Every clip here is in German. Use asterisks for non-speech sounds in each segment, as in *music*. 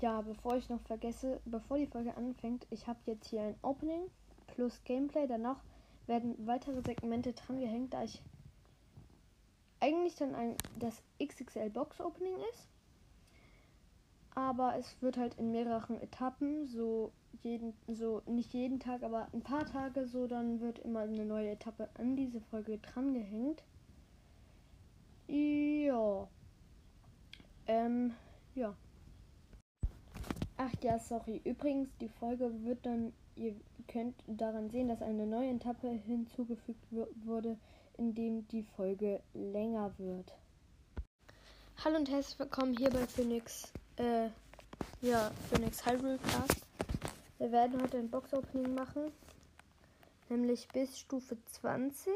Ja, bevor ich noch vergesse, bevor die Folge anfängt, ich habe jetzt hier ein Opening plus Gameplay. Danach werden weitere Segmente drangehängt, da ich eigentlich dann ein das XXL Box Opening ist. Aber es wird halt in mehreren Etappen, so jeden, so nicht jeden Tag, aber ein paar Tage so, dann wird immer eine neue Etappe an diese Folge drangehängt. Ja. Ähm, ja. Ach ja, sorry. Übrigens, die Folge wird dann, ihr könnt daran sehen, dass eine neue Etappe hinzugefügt wurde, indem die Folge länger wird. Hallo und herzlich willkommen hier bei Phoenix, äh, ja, Phoenix Hyrule Cast. Wir werden heute ein Box-Opening machen, nämlich bis Stufe 20.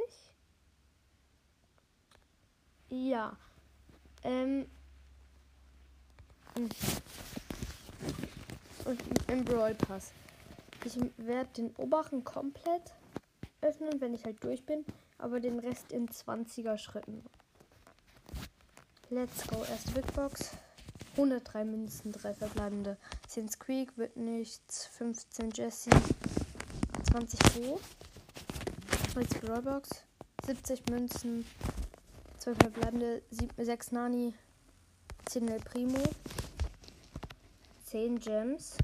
Ja, ähm, und im Brawl Pass. Ich werde den oberen komplett öffnen, wenn ich halt durch bin, aber den Rest in 20er Schritten. Let's go. Erste Big Box. 103 Münzen, 3 verbleibende. 10 Squeak wird nichts. 15 Jesse. 20 Pro. Als Brawlbox. 70 Münzen. 2 verbleibende. 6 Nani. 10 El Primo. 10 Gems.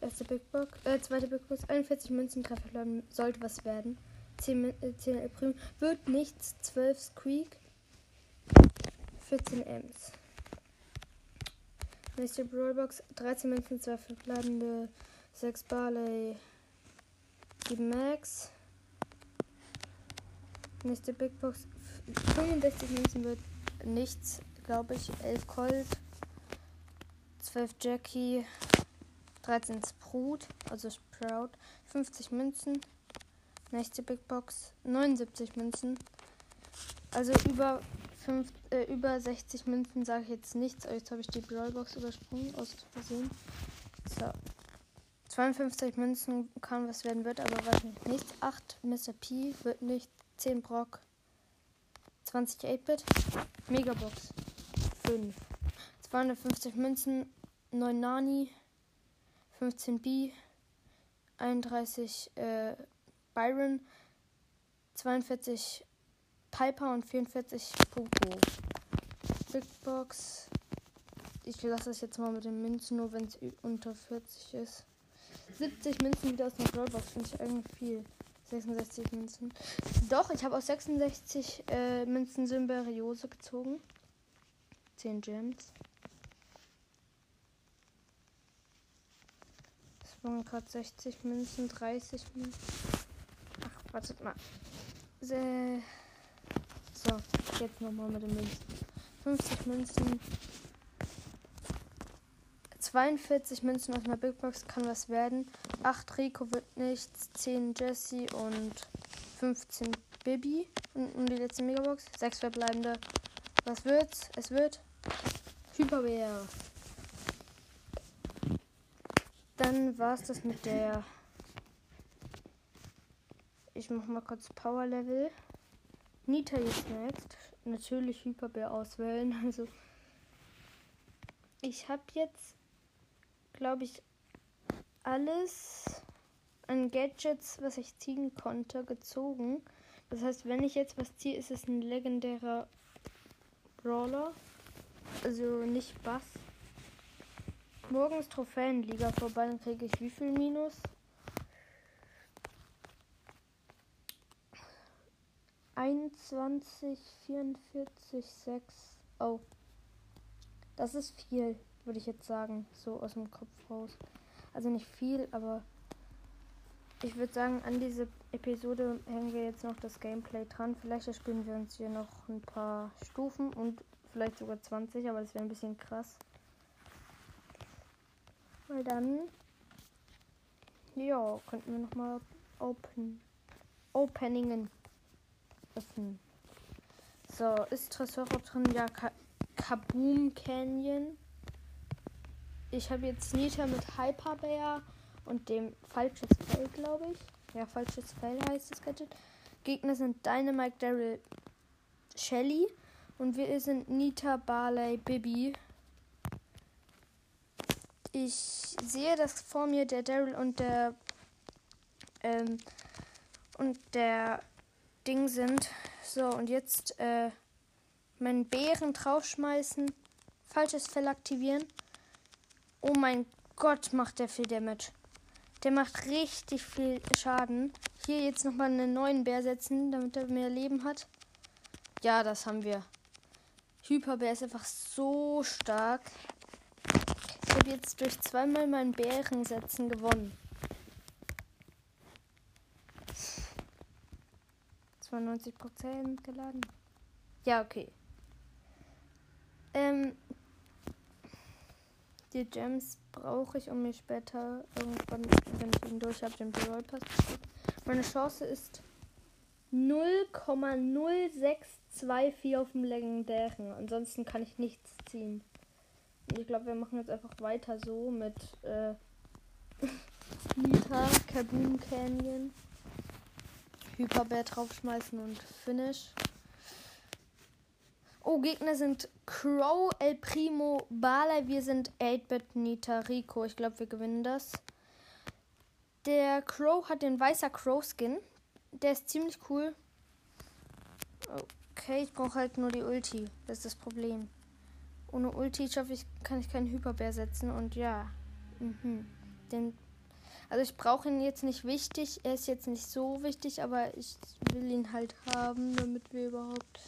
Erste Big Box, äh, zweite Big Box, 41 Münzen, 3 verbleiben, sollte was werden. 10, äh, 10 El wird nichts, 12 Squeak, 14 Ms. Nächste Brawlbox, 13 Münzen, 2 verbleibende, 6 Barley, 7 Max. Nächste Big Box, 65 Münzen wird nichts, glaube ich, 11 Colt, 12 Jackie, 13 Sprout, also Sprout, 50 Münzen. Nächste Big Box, 79 Münzen. Also über, 5, äh, über 60 Münzen sage ich jetzt nichts. Jetzt habe ich die Brawlbox übersprungen, aus Versehen. So. 52 Münzen kann was werden wird, aber nicht. Nichts. 8 Mr. P wird nicht. 10 Brock. 20 8-Bit. Megabox. 5. 250 Münzen. 9 Nani, 15 B, 31 äh, Byron, 42 Piper und 44 Popo. Big Box. Ich lasse das jetzt mal mit den Münzen, nur wenn es unter 40 ist. 70 Münzen wieder aus der Brawlbox finde ich irgendwie viel. 66 Münzen. Doch, ich habe aus 66 äh, Münzen Symbiose gezogen. 10 Gems. Waren gerade 60 Münzen, 30 Münzen. Ach, wartet mal. So, jetzt nochmal mit den Münzen. 50 Münzen. 42 Münzen aus einer Big Box kann was werden. 8 Rico wird nichts. 10 Jesse und 15 Bibi. Und, und die letzte Megabox. 6 verbleibende. Was wird's? Es wird Hyperbär dann war es das mit der. Ich mach mal kurz Power Level. Nita ist next. Natürlich Hyperbär auswählen. *laughs* Also. Ich habe jetzt, glaube ich, alles an Gadgets, was ich ziehen konnte, gezogen. Das heißt, wenn ich jetzt was ziehe, ist es ein legendärer Brawler. Also nicht Bass. Morgens Trophäenliga vorbei, dann kriege ich wie viel Minus? Einundzwanzig, vierundvierzig, sechs. Oh. Das ist viel, würde ich jetzt sagen. So aus dem Kopf raus. Also nicht viel, aber ich würde sagen, an diese Episode hängen wir jetzt noch das Gameplay dran. Vielleicht spielen wir uns hier noch ein paar Stufen und vielleicht sogar 20, aber das wäre ein bisschen krass. Weil dann, ja, könnten wir nochmal open, Openingen öffnen. So, ist Tresor drin? Ja, Ka Kaboom Canyon. Ich habe jetzt Nita mit Hyperbär und dem falsches Fell, glaube ich. Ja, falsches Fell heißt das Gadget. Gegner sind Dynamite, Daryl, Shelly. Und wir sind Nita, Barley, Bibi ich sehe, dass vor mir der Daryl und der ähm, und der Ding sind. So, und jetzt äh, meinen Bären draufschmeißen. Falsches Fell aktivieren. Oh mein Gott, macht der viel Damage. Der macht richtig viel Schaden. Hier jetzt nochmal einen neuen Bär setzen, damit er mehr Leben hat. Ja, das haben wir. Hyperbär ist einfach so stark. Ich habe jetzt durch zweimal meinen Bären setzen gewonnen. 92% geladen. Ja, okay. Ähm, die Gems brauche ich, um mir später irgendwann, wenn ich ihn durch habe, den Brawl Pass Meine Chance ist 0,0624 auf dem legendären. Ansonsten kann ich nichts ziehen. Ich glaube, wir machen jetzt einfach weiter so mit äh, *laughs* Nita, Kaboom Canyon. Hyperbär draufschmeißen und Finish. Oh, Gegner sind Crow, El Primo, Barley. Wir sind 8-Bit, Nita, Rico. Ich glaube, wir gewinnen das. Der Crow hat den weißer Crow-Skin. Der ist ziemlich cool. Okay, ich brauche halt nur die Ulti. Das ist das Problem. Ohne Ulti schaffe ich, kann ich keinen Hyperbär setzen. Und ja. Mhm. Den also ich brauche ihn jetzt nicht wichtig. Er ist jetzt nicht so wichtig, aber ich will ihn halt haben, damit wir überhaupt,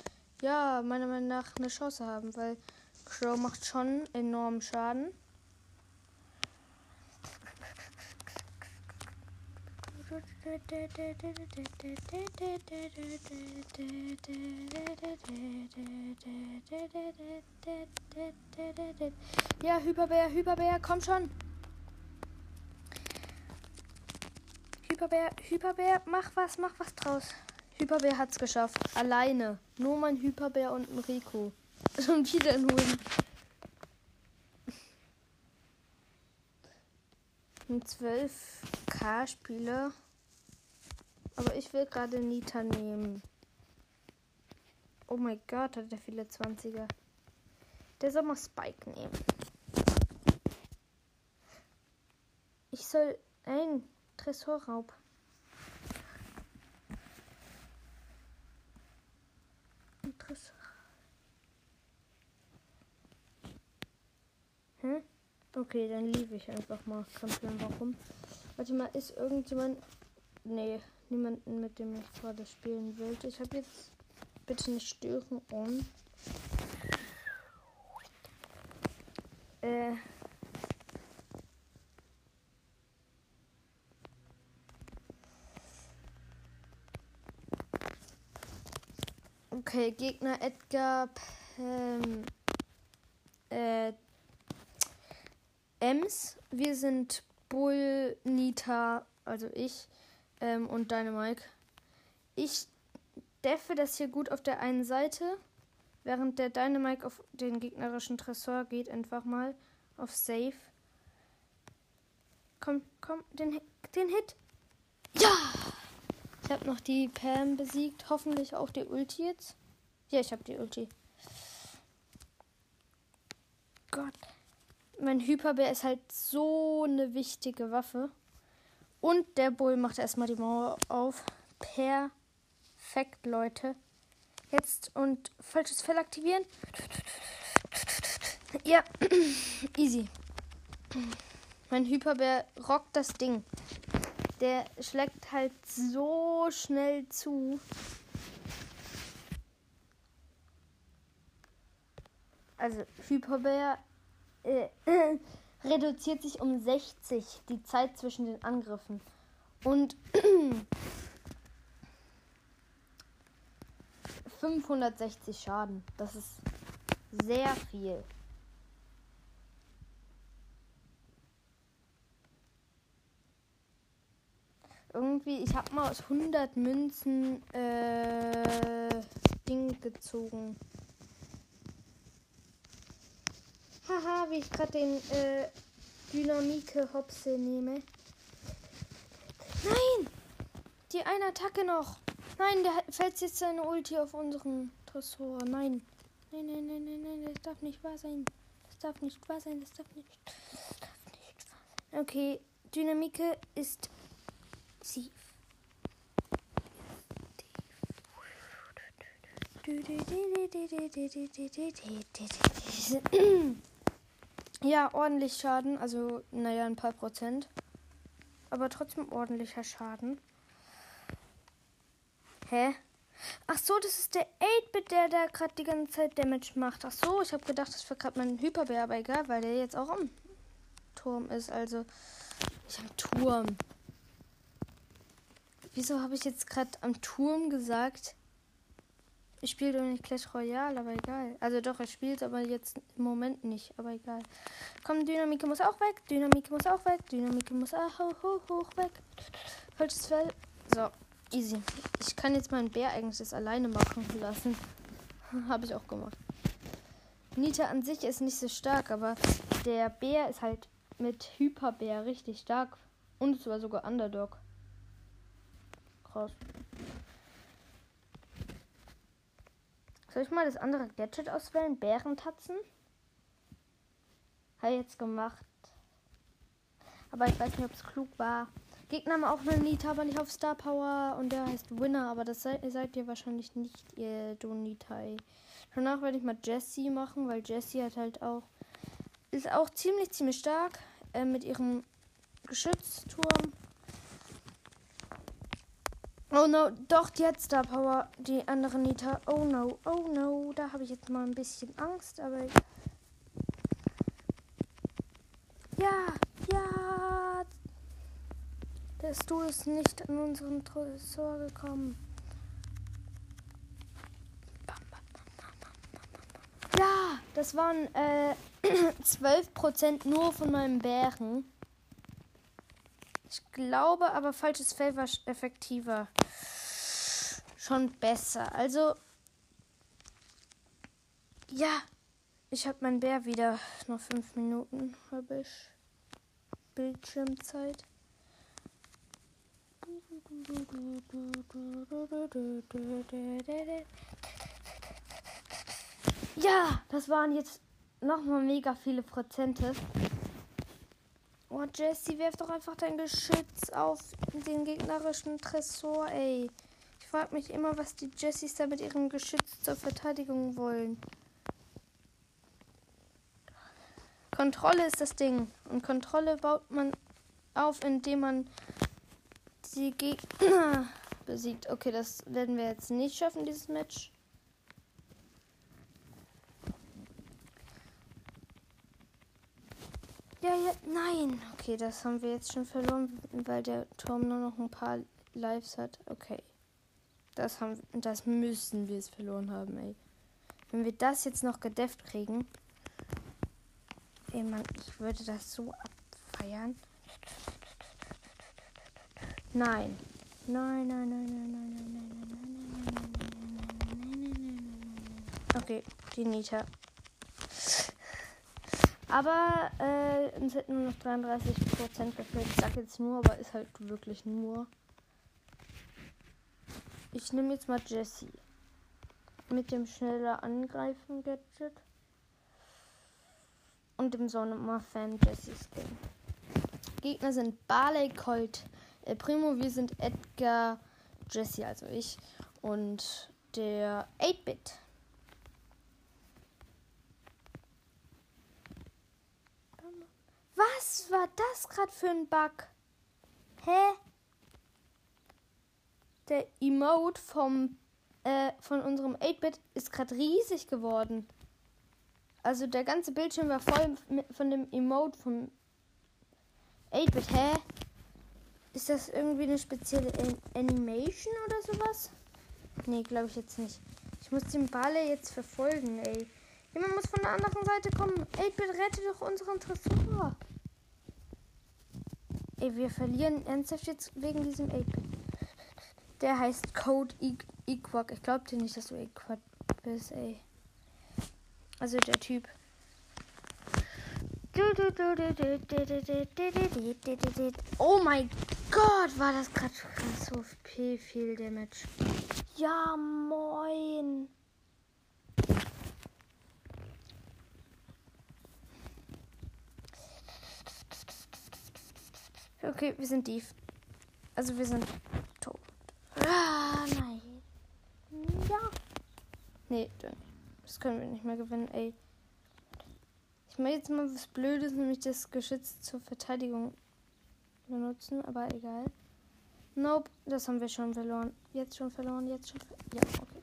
ja, meiner Meinung nach eine Chance haben, weil Crow macht schon enorm Schaden. Ja, Hyperbär, Hyperbär, komm schon. Hyperbär, Hyperbär, mach was, mach was draus. Hyperbär hat's geschafft. Alleine. Nur mein Hyperbär und ein Rico. *laughs* Schon wieder ein Win. Ein 12k-Spieler. Aber ich will gerade Nita nehmen. Oh mein Gott, hat der viele 20er. Der soll mal Spike nehmen. Ich soll. Nein, Tresorraub. Tresor. Hä? Okay, dann liebe ich einfach mal. Kein warum. Warte mal, ist irgendjemand. Nee, niemanden, mit dem ich gerade spielen wollte. Ich habe jetzt. Bitte nicht stören on. Äh. Okay, Gegner Edgar ähm, äh, Ems. Wir sind Bull, Nita, also ich ähm, und Dynamike. Ich deffe das hier gut auf der einen Seite, während der Dynamike auf den gegnerischen Tresor geht, einfach mal auf Safe. Komm, komm, den, den Hit. Ja! Ich habe noch die Pam besiegt. Hoffentlich auch die Ulti jetzt. Ja, ich habe die Ulti. Gott. Mein Hyperbär ist halt so eine wichtige Waffe. Und der Bull macht erstmal die Mauer auf. Perfekt, Leute. Jetzt und falsches Fell aktivieren. Ja, *clears throat* easy. Mein Hyperbär rockt das Ding der schlägt halt so schnell zu. Also Hyperbär äh, *clears throat* reduziert sich um 60 die Zeit zwischen den Angriffen. Und *clears throat* 560 Schaden. Das ist sehr viel. irgendwie, ich habe mal aus 100 Münzen äh, Ding gezogen. Haha, wie ich gerade den äh, Dynamike Hopse nehme. Nein! Die eine Attacke noch. Nein, der fällt jetzt seine Ulti auf unseren Tresor. Nein. Nein, nein, nein, nein, nein, das darf nicht wahr sein. Das darf nicht wahr sein, das darf nicht. Das darf nicht Okay, Dynamike ist tief. Ja, ordentlich Schaden. Also, naja, ein paar Prozent. Aber trotzdem ordentlicher Schaden. Hä? Ach so, das ist der 8-Bit, der da gerade die ganze Zeit Damage macht. Ach so, ich habe gedacht, das wäre gerade mein Hyperbär, aber egal, weil der jetzt auch am Turm ist. Also, ich am Turm. Wieso habe ich jetzt gerade am Turm gesagt? Ich spiele doch nicht Clash Royale, aber egal. Also doch, er spielt, aber jetzt im Moment nicht, aber egal. Komm, Dynamike muss auch weg. Dynamike muss auch weg. Dynamike muss auch hoch, hoch, hoch weg. Falsches Feld. So, easy. Ich kann jetzt meinen Bär eigentlich das alleine machen lassen. *laughs* Habe ich auch gemacht. Nita an sich ist nicht so stark, aber der Bär ist halt mit Hyperbär richtig stark. Und es war sogar Underdog. Krass. Soll ich mal das andere Gadget auswählen? Bärentatzen? Habe ich jetzt gemacht. Aber ich weiß nicht, ob es klug war. Gegner haben auch eine Nita, aber nicht auf Star Power. Und der heißt Winner. Aber das seid, seid ihr wahrscheinlich nicht, ihr Donitai. Danach werde ich mal Jessie machen, weil Jessie hat halt auch. Ist auch ziemlich, ziemlich stark. Äh, mit ihrem Geschützturm. Oh no, doch, die hat Star Power, die andere Nita. Oh no, oh no, da habe ich jetzt mal ein bisschen Angst, aber. Ja, ja. Der Stuhl ist nicht in unseren Tresor gekommen. Ja, das waren äh, *clears throat* 12% nur von meinem Bären. Glaube aber, falsches Feld war effektiver. Schon besser. Also, ja, ich habe meinen Bär wieder. Noch fünf Minuten habe ich Bildschirmzeit. Ja, das waren jetzt nochmal mega viele Prozente. Oh, Jesse, werf doch einfach dein Geschütz auf den gegnerischen Tresor, ey. Ich frage mich immer, was die Jessys da mit ihrem Geschütz zur Verteidigung wollen. Kontrolle ist das Ding. Und Kontrolle baut man auf, indem man die Gegner *clears throat* besiegt. Okay, das werden wir jetzt nicht schaffen, dieses Match. Ja, ja, nein. Okay, das haben wir jetzt schon verloren, weil der Turm nur noch ein paar Lives hat. Okay. Das haben das müssen wir es verloren haben, ey. Wenn wir das jetzt noch gedefft kriegen. Ey, Mann, ich würde das so abfeiern. Nein. Nein, nein, nein, nein, nein, nein, nein, nein, nein, nein, nein, nein, nein, nein. Okay, die Nita. Aber äh, uns hätten nur noch 33% gefehlt. Ich sag jetzt nur, aber ist halt wirklich nur. Ich nehme jetzt mal Jessie. Mit dem schneller Angreifen Gadget. Und dem Sonne Fan Jessie Skin. Gegner sind Barley, Colt, äh, Primo, wir sind Edgar, Jessie, also ich. Und der 8-Bit. Was war das gerade für ein Bug? Hä? Der Emote vom äh, von unserem 8-Bit ist gerade riesig geworden. Also der ganze Bildschirm war voll von dem Emote vom 8-Bit. Hä? Ist das irgendwie eine spezielle Animation oder sowas? Nee, glaube ich jetzt nicht. Ich muss den Balle jetzt verfolgen, ey. Jemand muss von der anderen Seite kommen. 8-Bit, rette doch unseren Tresor. Ey, wir verlieren ernsthaft jetzt wegen diesem 8-Bit. Der heißt Code Equack. Ich glaube dir nicht, dass du Equack bist, ey. Also der Typ. Oh mein Gott, war das gerade so viel Damage. Ja, moin. Okay, wir sind tief. Also wir sind tot. Ah, nein. Ja. Nee, das können wir nicht mehr gewinnen, ey. Ich mache jetzt mal was Blödes, nämlich das Geschütz zur Verteidigung benutzen, aber egal. Nope, das haben wir schon verloren. Jetzt schon verloren, jetzt schon verloren. Ja, okay.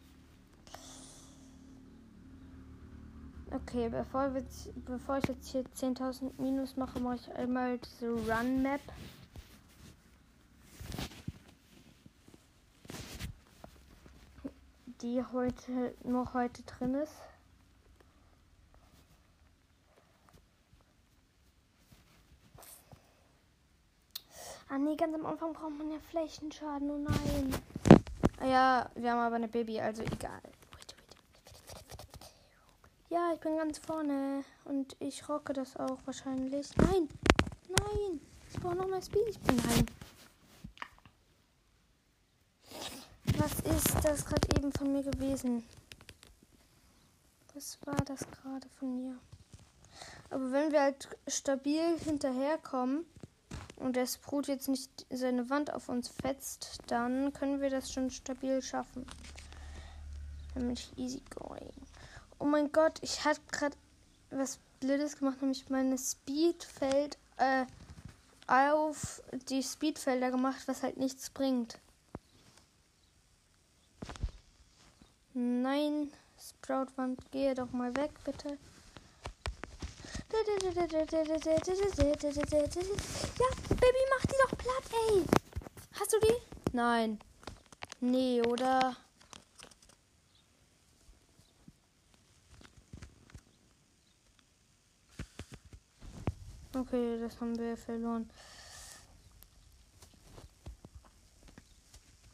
Okay, bevor, wir, bevor ich jetzt hier 10.000 Minus mache, mache ich einmal diese Run-Map. Die heute noch heute drin ist. Ah nee, ganz am Anfang braucht man ja Flächenschaden. Oh nein. Ah ja, wir haben aber eine Baby, also egal. Ja, ich bin ganz vorne. Und ich rocke das auch wahrscheinlich. Nein! Nein! Ich brauche noch mehr Speed. Ich bin nein. Was ist das gerade eben von mir gewesen? Was war das gerade von mir? Aber wenn wir halt stabil hinterherkommen und der Sprut jetzt nicht seine Wand auf uns fetzt, dann können wir das schon stabil schaffen. Nämlich easy going. Oh mein Gott, ich hatte gerade was Blödes gemacht, nämlich meine Speedfeld äh, auf die Speedfelder gemacht, was halt nichts bringt. Nein, Sproutwand, gehe doch mal weg, bitte. Ja, Baby, mach die doch platt, ey. Hast du die? Nein. Nee, oder? Okay, das haben wir verloren.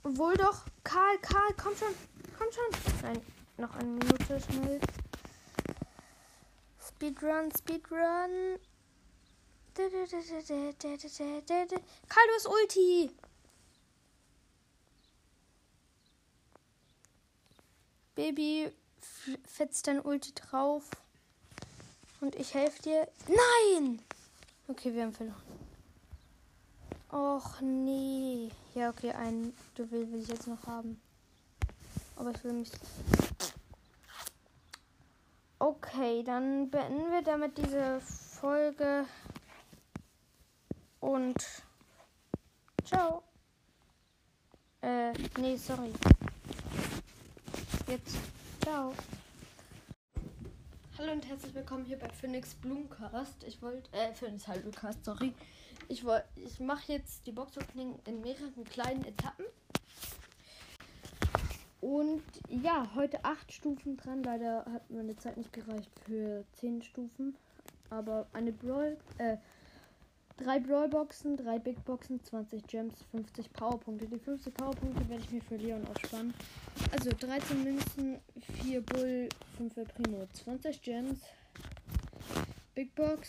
Wohl doch. Karl, Karl, komm schon. Komm schon. Nein, noch eine Minute schnell. Speedrun, Speedrun. Karl, du hast Ulti. Baby, fetzt dein Ulti drauf. Und ich helfe dir. Nein! Okay, wir haben verloren. Och nee. Ja, okay, ein Duell will ich jetzt noch haben. Aber ich will mich. Okay, dann beenden wir damit diese Folge. Und. Ciao. Äh, nee, sorry. Jetzt. Ciao. Hallo und herzlich willkommen hier bei Phoenix Bloomcast. Ich wollte, äh, Phoenix Halbcast, sorry. Ich wollte, ich mache jetzt die Box Opening in mehreren kleinen Etappen. Und ja, heute acht Stufen dran. Leider hat meine Zeit nicht gereicht für zehn Stufen. Aber eine Brawl, äh, drei Brawlboxen, drei Big Boxen, 20 Gems, 50 Powerpunkte. Die 50 Powerpunkte werde ich mir für Leon aufsparen. Also 13 Münzen, 4 Bull, 5 El Primo, 20 Gems, Big Box,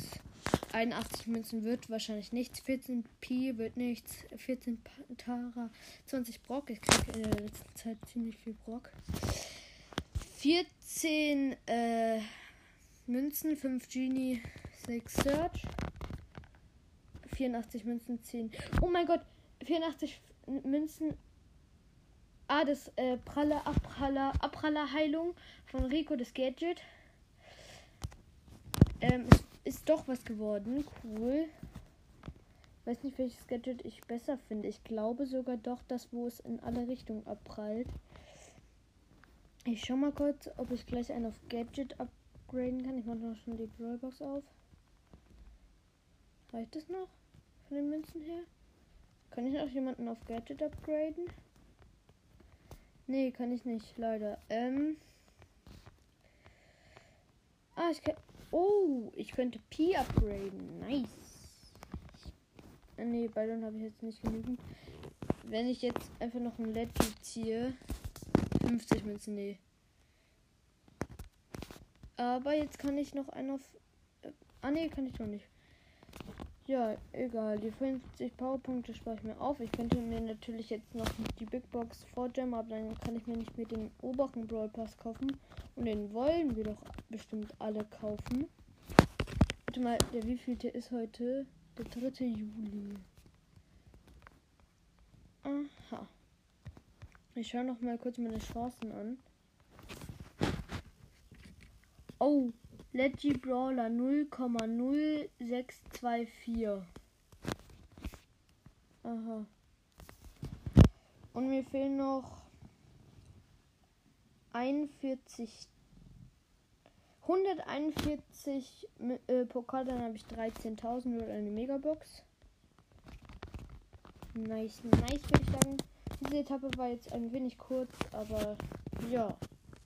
81 Münzen wird wahrscheinlich nichts, 14 Pi wird nichts, 14 Tara, 20 Brock, ich kriege in der letzten Zeit ziemlich viel Brock. 14 äh, Münzen, 5 Genie, 6 Search. 84 Münzen, 10. Oh mein Gott, 84 Münzen, Ah, das äh, Praller, Abpraller, Abpraller Heilung von Rico, das Gadget. Ähm, ist, ist doch was geworden. Cool. Weiß nicht, welches Gadget ich besser finde. Ich glaube sogar doch das, wo es in alle Richtungen abprallt. Ich schau mal kurz, ob ich gleich einen auf Gadget upgraden kann. Ich mache noch schon die Brawlbox auf. Reicht das noch? Von den Münzen her? Kann ich noch jemanden auf Gadget upgraden? Nee, kann ich nicht, leider. Ähm. Ah, ich kann. Oh, ich könnte P upgraden. Nice. Äh, nee, Ballon habe ich jetzt nicht genügend. Wenn ich jetzt einfach noch ein Legend ziehe. 50 Münzen, nee. Aber jetzt kann ich noch einen auf. Äh, ah, nee, kann ich noch nicht. Ja, egal. Die 50 Powerpunkte spare ich mir auf. Ich könnte mir natürlich jetzt noch die Big Box vorjammen, aber dann kann ich mir nicht mehr den oberen Brawl Pass kaufen. Und den wollen wir doch bestimmt alle kaufen. Warte mal, der wievielte ist heute? Der 3. Juli. Aha. Ich schaue noch mal kurz meine Chancen an. Oh, Leggy Brawler 0,0624. Aha. Und mir fehlen noch 41 141 äh, Pokal, dann habe ich 13.000 und eine Megabox. Nice, nice würde ich sagen. Diese Etappe war jetzt ein wenig kurz, aber ja.